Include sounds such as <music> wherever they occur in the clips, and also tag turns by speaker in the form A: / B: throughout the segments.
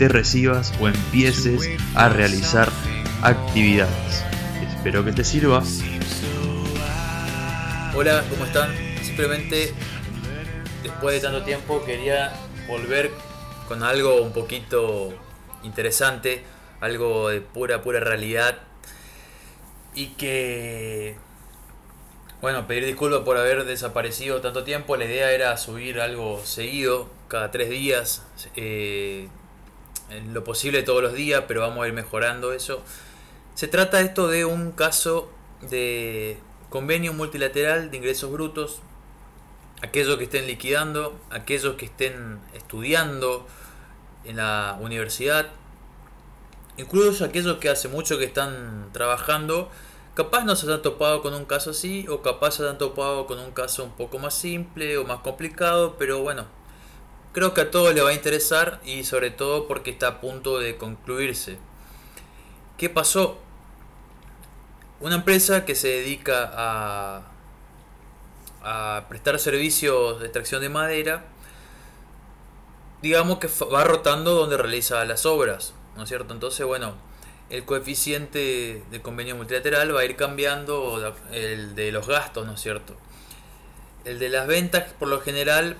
A: te recibas o empieces a realizar actividades. Espero que te sirva.
B: Hola, ¿cómo están? Simplemente después de tanto tiempo quería volver con algo un poquito interesante, algo de pura, pura realidad y que bueno, pedir disculpas por haber desaparecido tanto tiempo. La idea era subir algo seguido, cada tres días. Eh, en lo posible todos los días, pero vamos a ir mejorando eso. Se trata esto de un caso de convenio multilateral de ingresos brutos. Aquellos que estén liquidando, aquellos que estén estudiando en la universidad, incluso aquellos que hace mucho que están trabajando, capaz no se han topado con un caso así, o capaz se han topado con un caso un poco más simple o más complicado, pero bueno, Creo que a todos les va a interesar y sobre todo porque está a punto de concluirse. ¿Qué pasó? Una empresa que se dedica a, a prestar servicios de extracción de madera, digamos que va rotando donde realiza las obras, ¿no es cierto? Entonces, bueno, el coeficiente de convenio multilateral va a ir cambiando el de los gastos, ¿no es cierto? El de las ventas, por lo general,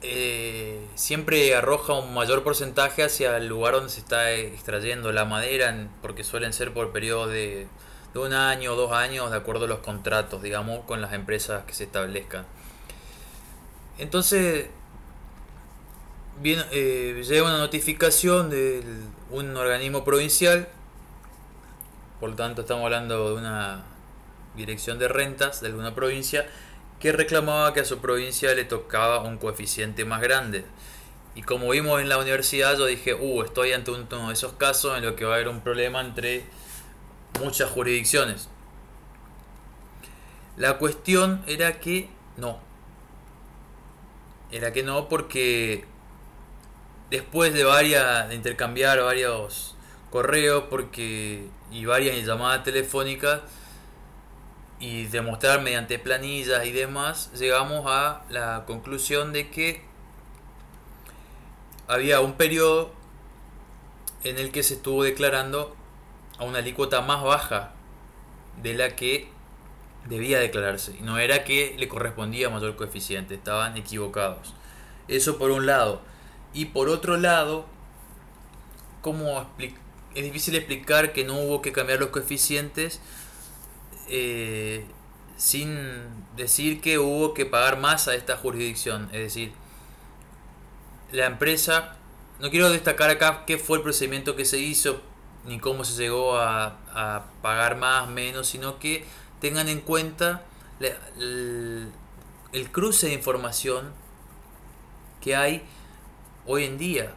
B: eh, siempre arroja un mayor porcentaje hacia el lugar donde se está extrayendo la madera, porque suelen ser por periodo de, un año o dos años, de acuerdo a los contratos, digamos, con las empresas que se establezcan. Entonces, bien, eh, llega una notificación de un organismo provincial, por lo tanto estamos hablando de una dirección de rentas de alguna provincia, que reclamaba que a su provincia le tocaba un coeficiente más grande. Y como vimos en la universidad, yo dije, uh, estoy ante uno de esos casos en los que va a haber un problema entre muchas jurisdicciones. La cuestión era que no. Era que no porque después de varias de intercambiar varios correos porque y varias llamadas telefónicas y demostrar mediante planillas y demás, llegamos a la conclusión de que había un periodo en el que se estuvo declarando a una alícuota más baja de la que debía declararse. Y no era que le correspondía mayor coeficiente, estaban equivocados. Eso por un lado. Y por otro lado, ¿cómo es difícil explicar que no hubo que cambiar los coeficientes eh, sin decir que hubo que pagar más a esta jurisdicción. Es decir, la empresa, no quiero destacar acá qué fue el procedimiento que se hizo, ni cómo se llegó a, pagar más, menos, sino que tengan en cuenta el cruce de información que hay hoy en día.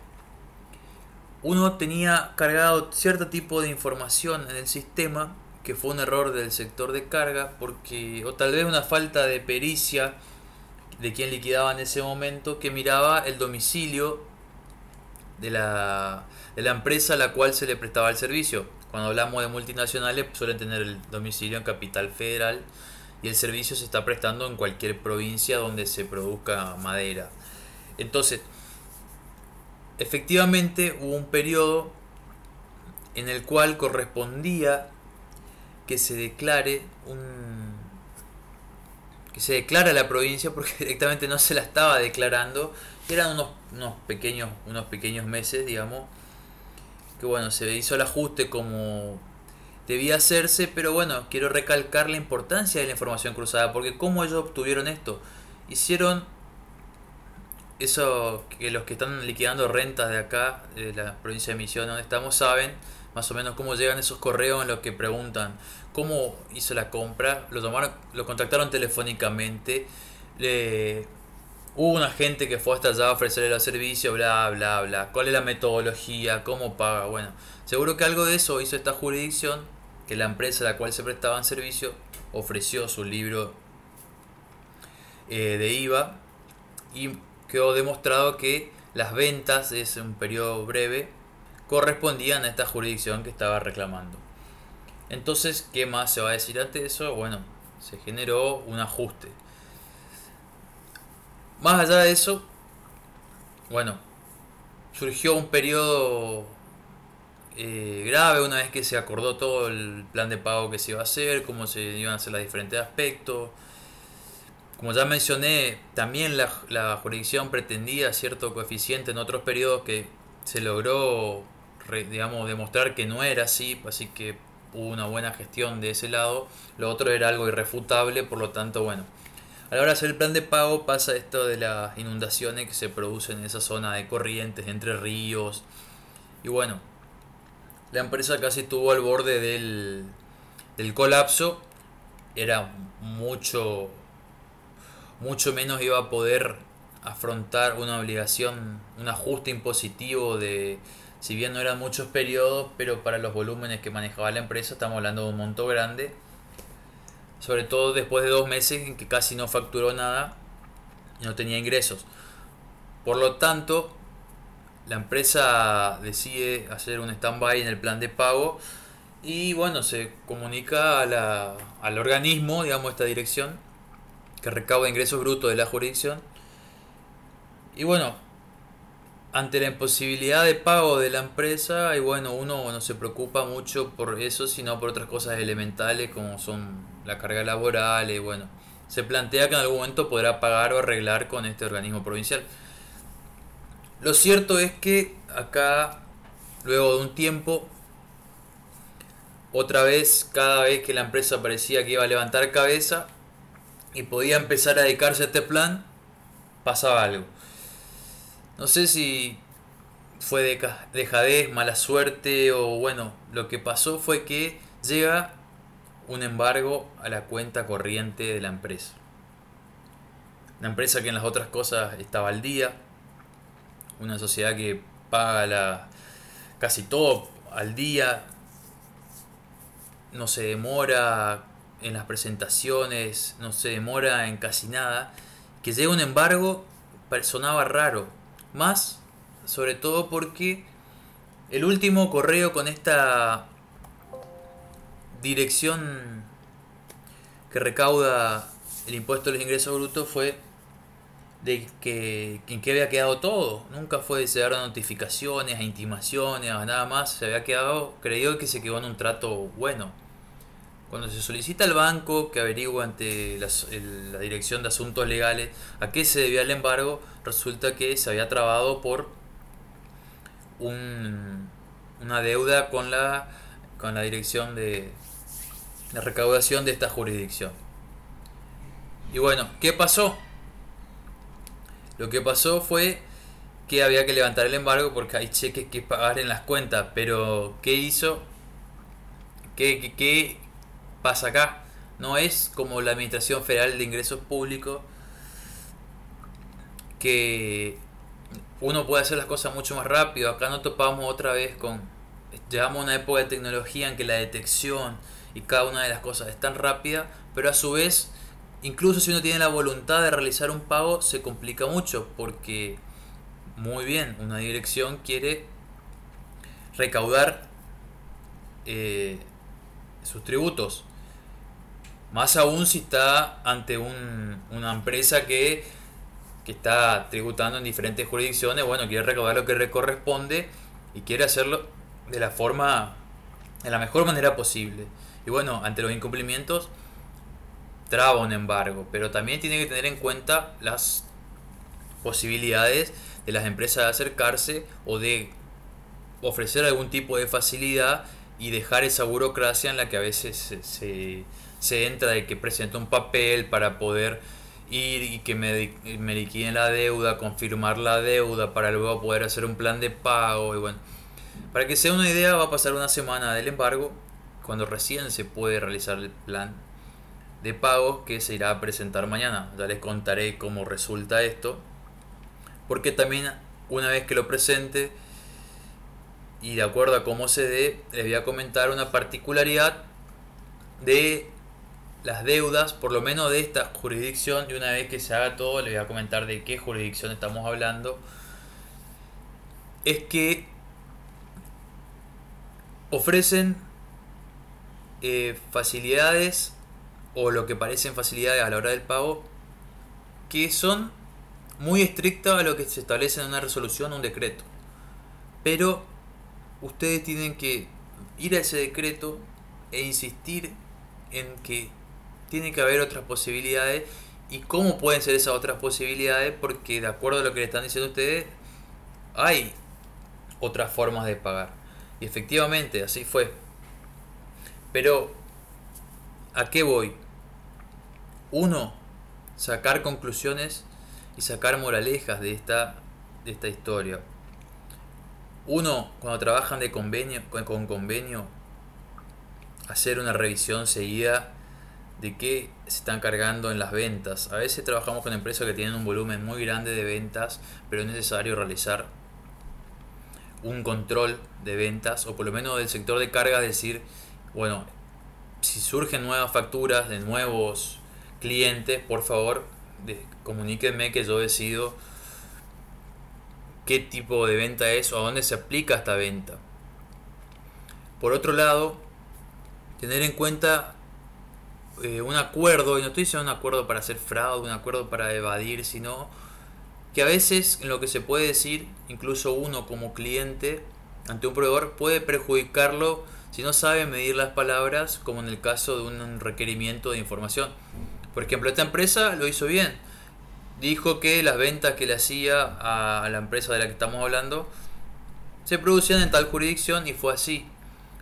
B: Uno tenía cargado cierto tipo de información en el sistema que fue un error del sector de carga, porque, o tal vez una falta de pericia de quien liquidaba en ese momento, que miraba el domicilio de la, de la empresa a la cual se le prestaba el servicio. Cuando hablamos de multinacionales suelen tener el domicilio en capital federal y el servicio se está prestando en cualquier provincia donde se produzca madera. Entonces, efectivamente hubo un periodo en el cual correspondía que se declare un que se declara la provincia porque <laughs> directamente no se la estaba declarando. Eran unos, unos pequeños unos pequeños meses digamos que bueno se hizo el ajuste como debía hacerse pero bueno quiero recalcar la importancia de la información cruzada porque cómo ellos obtuvieron esto. Hicieron eso que los que están liquidando rentas de acá de la provincia de Misiones donde estamos saben más o menos cómo llegan esos correos en los que preguntan cómo hizo la compra, lo tomaron, lo contactaron telefónicamente, le, Hubo una gente que fue hasta allá a ofrecerle los servicios, bla, bla, bla. ¿Cuál es la metodología? ¿Cómo paga? Bueno, seguro que algo de eso hizo esta jurisdicción, que la empresa a la cual se prestaban servicio ofreció su libro eh, de IVA y quedó demostrado que las ventas ese un periodo breve correspondían a esta jurisdicción que estaba reclamando. Entonces, ¿qué más se va a decir ante eso? Bueno, se generó un ajuste. Más allá de eso, bueno, surgió un periodo eh, grave una vez que se acordó todo el plan de pago que se iba a hacer, cómo se iban a hacer los diferentes aspectos. Como ya mencioné, también la, la jurisdicción pretendía cierto coeficiente en otros periodos que se logró digamos, demostrar que no era así, así que hubo una buena gestión de ese lado. Lo otro era algo irrefutable, por lo tanto, bueno. A la hora de hacer el plan de pago pasa esto de las inundaciones que se producen en esa zona de corrientes, entre ríos. Y bueno, la empresa casi estuvo al borde del, del colapso. Era mucho, mucho menos iba a poder afrontar una obligación, un ajuste impositivo de si bien no eran muchos periodos, pero para los volúmenes que manejaba la empresa estamos hablando de un monto grande. Sobre todo después de dos meses en que casi no facturó nada y no tenía ingresos. Por lo tanto, la empresa decide hacer un stand-by en el plan de pago y bueno, se comunica al organismo, digamos, esta dirección, que recauda ingresos brutos de la jurisdicción. Y bueno, ante la imposibilidad de pago de la empresa, y bueno, uno no se preocupa mucho por eso, sino por otras cosas elementales como son la carga laboral, y bueno, se plantea que en algún momento podrá pagar o arreglar con este organismo provincial. Lo cierto es que acá, luego de un tiempo, otra vez, cada vez que la empresa parecía que iba a levantar cabeza y podía empezar a dedicarse a este plan, pasaba algo. No sé si fue de dejadez, mala suerte o bueno, lo que pasó fue que llega un embargo a la cuenta corriente de la empresa. Una empresa que en las otras cosas estaba al día, una sociedad que paga la, casi todo al día, no se demora en las presentaciones, no se demora en casi nada, que llega un embargo sonaba raro, más, sobre todo porque el último correo con esta dirección que recauda el impuesto de los ingresos brutos fue de que en que había quedado todo. Nunca fue de dar notificaciones, a intimaciones, a nada más. Se había quedado, creyó que se quedó en un trato bueno. Cuando se solicita al banco que averigua ante la, Dirección de Asuntos Legales a qué se debía el embargo, resulta que se había trabado por una deuda con la, con la Dirección de, de Recaudación de esta jurisdicción. Y bueno, ¿qué pasó? Lo que pasó fue que había que levantar el embargo porque hay cheques que pagar en las cuentas, pero ¿qué hizo? ¿Qué, qué, qué pasa acá. No es como la Administración Federal de Ingresos Públicos que uno puede hacer las cosas mucho más rápido. Acá no topamos otra vez con... Llevamos una época de tecnología en que la detección y cada una de las cosas es tan rápida, pero a su vez, incluso si uno tiene la voluntad de realizar un pago, se complica mucho porque, muy bien, una dirección quiere recaudar eh, sus tributos más aún si está ante una empresa que, está tributando en diferentes jurisdicciones, bueno, quiere recaudar lo que le corresponde y quiere hacerlo de la forma, de la mejor manera posible. Y bueno, ante los incumplimientos, traba un embargo, pero también tiene que tener en cuenta las posibilidades de las empresas de acercarse o de ofrecer algún tipo de facilidad y dejar esa burocracia en la que a veces se se entra de que presenta un papel para poder ir y que me, me liquiden la deuda, confirmar la deuda para luego poder hacer un plan de pago y bueno. Para que sea una idea va a pasar una semana del embargo cuando recién se puede realizar el plan de pago que se irá a presentar mañana. Ya les contaré cómo resulta esto porque también una vez que lo presente y de acuerdo a cómo se dé, les voy a comentar una particularidad de las deudas, por lo menos de esta jurisdicción, y una vez que se haga todo, les voy a comentar de qué jurisdicción estamos hablando, es que ofrecen eh, facilidades o lo que parecen facilidades a la hora del pago que son muy estrictas a lo que se establece en una resolución o un decreto. Pero ustedes tienen que ir a ese decreto e insistir en que tiene que haber otras posibilidades y cómo pueden ser esas otras posibilidades porque de acuerdo a lo que le están diciendo ustedes hay otras formas de pagar y efectivamente así fue pero ¿a qué voy? Uno, sacar conclusiones y sacar moralejas de esta, de esta historia. Uno, cuando trabajan de convenio, con convenio, hacer una revisión seguida de qué se están cargando en las ventas. A veces trabajamos con empresas que tienen un volumen muy grande de ventas, pero es necesario realizar un control de ventas, o por lo menos del sector de carga, decir, bueno, si surgen nuevas facturas de nuevos clientes, por favor, comuníquenme que yo decido qué tipo de venta es o a dónde se aplica esta venta. Por otro lado, tener en cuenta eh, un acuerdo, y no estoy diciendo un acuerdo para hacer fraude, un acuerdo para evadir, sino que a veces en lo que se puede decir, incluso uno como cliente ante un proveedor puede perjudicarlo si no sabe medir las palabras, como en el caso de un requerimiento de información. Por ejemplo, esta empresa lo hizo bien. Dijo que las ventas que le hacía a la empresa de la que estamos hablando se producían en tal jurisdicción y fue así.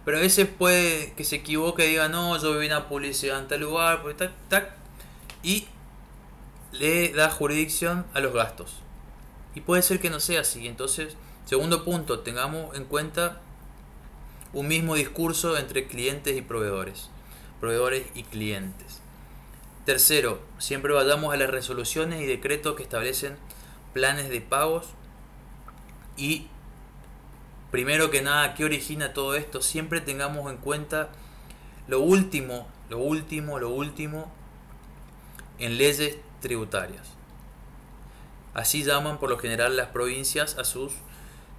B: Pero a veces puede que se equivoque y diga, no, yo vi una publicidad en tal lugar, pues, y le da jurisdicción a los gastos. Y puede ser que no sea así. Entonces, segundo punto, tengamos en cuenta un mismo discurso entre clientes y proveedores, proveedores y clientes. Tercero, siempre vayamos a las resoluciones y decretos que establecen planes de pagos y primero que nada, ¿qué origina todo esto? Siempre tengamos en cuenta lo último, lo último, lo último en leyes tributarias. Así llaman por lo general las provincias a sus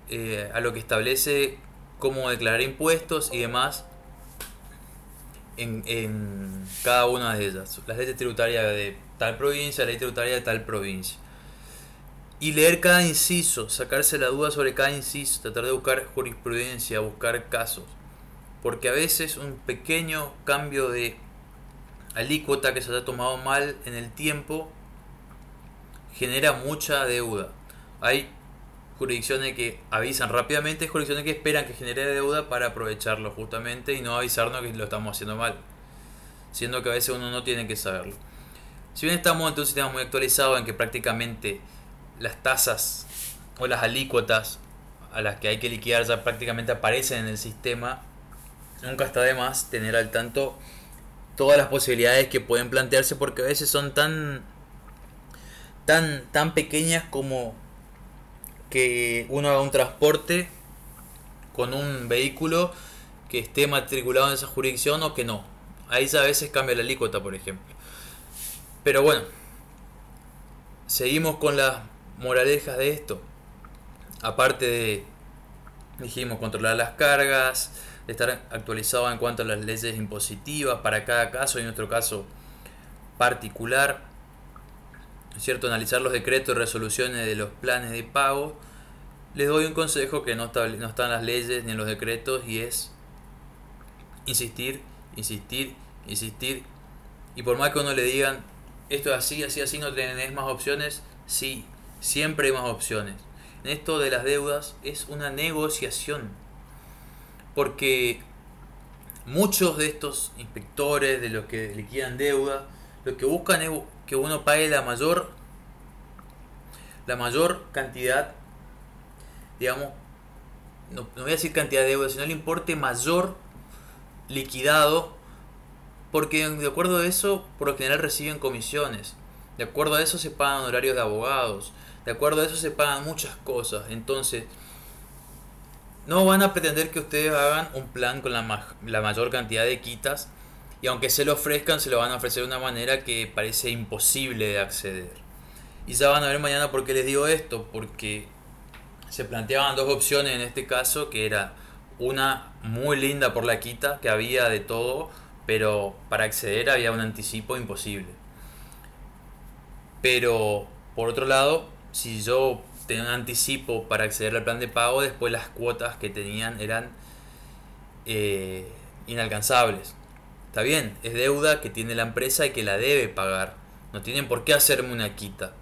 B: eh, a lo que establece cómo declarar impuestos y demás en, cada una de ellas. La ley tributaria de tal provincia, la ley tributaria de tal provincia. Y leer cada inciso, sacarse la duda sobre cada inciso, tratar de buscar jurisprudencia, buscar casos. Porque a veces un pequeño cambio de alícuota que se ha tomado mal en el tiempo genera mucha deuda. Hay jurisdicciones que avisan rápidamente, jurisdicciones que esperan que genere deuda para aprovecharlo justamente y no avisarnos que lo estamos haciendo mal. Siendo que a veces uno no tiene que saberlo. Si bien estamos en un sistema muy actualizado en que prácticamente las tasas o las alícuotas a las que hay que liquidar ya prácticamente aparecen en el sistema, nunca está de más tener al tanto todas las posibilidades que pueden plantearse porque a veces son tan tan tan pequeñas como que uno haga un transporte con un vehículo que esté matriculado en esa jurisdicción o que no. Ahí a veces cambia la alícuota, por ejemplo. Pero bueno, seguimos con las moralejas de esto. Aparte de, dijimos, controlar las cargas, estar actualizado en cuanto a las leyes impositivas para cada caso y en nuestro caso particular cierto? Analizar los decretos y resoluciones de los planes de pago. Les doy un consejo que no está, no está en las leyes ni en los decretos y es insistir, insistir, insistir. Y por más que uno le digan, esto es así, así, así, no tenés más opciones, sí, siempre hay más opciones. En esto de las deudas es una negociación. Porque muchos de estos inspectores, de los que liquidan deuda, lo que buscan es que uno pague la mayor la mayor cantidad digamos no, voy a decir cantidad de deuda sino el importe mayor liquidado porque de acuerdo a eso por lo general reciben comisiones De acuerdo a eso se pagan horarios de abogados. De acuerdo a eso se pagan muchas cosas. Entonces, no van a pretender que ustedes hagan un plan con la, la mayor cantidad de quitas. Y aunque se lo ofrezcan, se lo van a ofrecer de una manera que parece imposible de acceder. Y ya van a ver mañana por qué les digo esto. Porque se planteaban dos opciones en este caso, que era una muy linda por la quita, que había de todo, pero para acceder había un anticipo imposible. Pero, por otro lado, si yo tenía un anticipo para acceder al plan de pago, después las cuotas que tenían eran eh, inalcanzables. Está bien, es deuda que tiene la empresa y que la debe pagar. No tienen por qué hacerme una quita.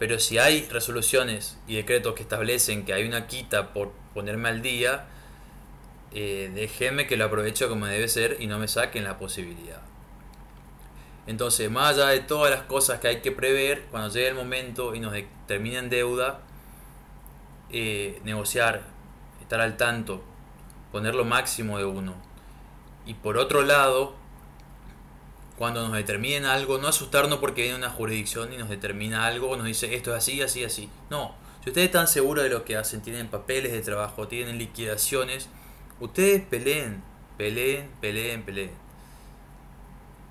B: Pero si hay resoluciones y decretos que establecen que hay una quita por ponerme al día, eh, déjenme que lo aprovecho como debe ser y no me saquen la posibilidad. Entonces, más allá de todas las cosas que hay que prever, cuando llegue el momento y nos terminen deuda, eh, negociar, estar al tanto, poner lo máximo de uno. Y por otro lado, cuando nos determinen algo, no asustarnos porque viene una jurisdicción y nos determina algo, nos dice esto es así, así, así. No, si ustedes están seguros de lo que hacen, tienen papeles de trabajo, tienen liquidaciones, ustedes peleen, peleen, peleen, peleen.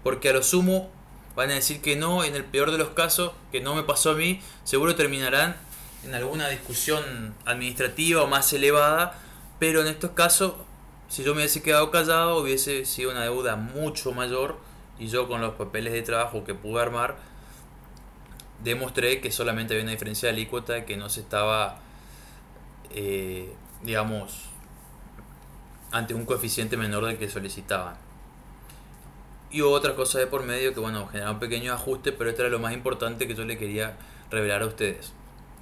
B: Porque a lo sumo van a decir que no, en el peor de los casos, que no me pasó a mí, seguro terminarán en alguna discusión administrativa o más elevada, pero en estos casos, si yo me hubiese quedado callado, hubiese sido una deuda mucho mayor y yo con los papeles de trabajo que pude armar demostré que solamente había una diferencia de alícuota que no se estaba eh, digamos ante un coeficiente menor del que solicitaban. Y otra cosa de por medio que bueno generaba un pequeño ajuste pero esto era lo más importante que yo le quería revelar a ustedes.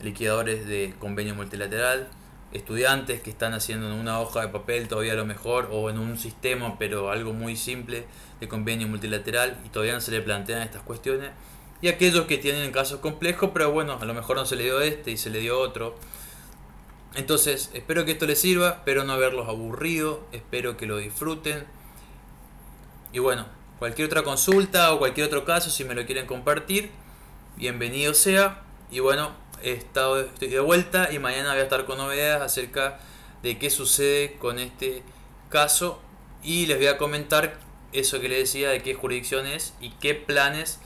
B: Liquidadores de convenio multilateral estudiantes que están haciendo en una hoja de papel todavía lo mejor o en un sistema pero algo muy simple de convenio multilateral y todavía no se le plantean estas cuestiones. Y aquellos que tienen casos complejos pero bueno a lo mejor no se le dio este y se le dio otro. Entonces espero que esto les sirva espero no haberlos aburrido espero que lo disfruten. Y bueno cualquier otra consulta o cualquier otro caso si me lo quieren compartir bienvenido sea. Y bueno estado estoy de vuelta y mañana voy a estar con novedades acerca de qué sucede con este caso y les voy a comentar eso que les decía de qué jurisdicciones y qué planes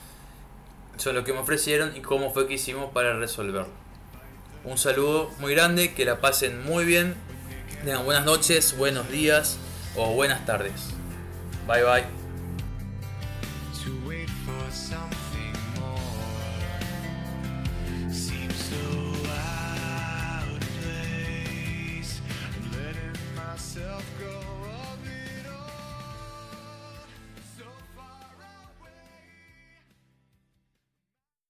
B: son los que me ofrecieron y cómo fue que hicimos para resolverlo. Un saludo muy grande, que la pasen muy bien, tengan buenas noches, buenos días o buenas tardes. Bye bye.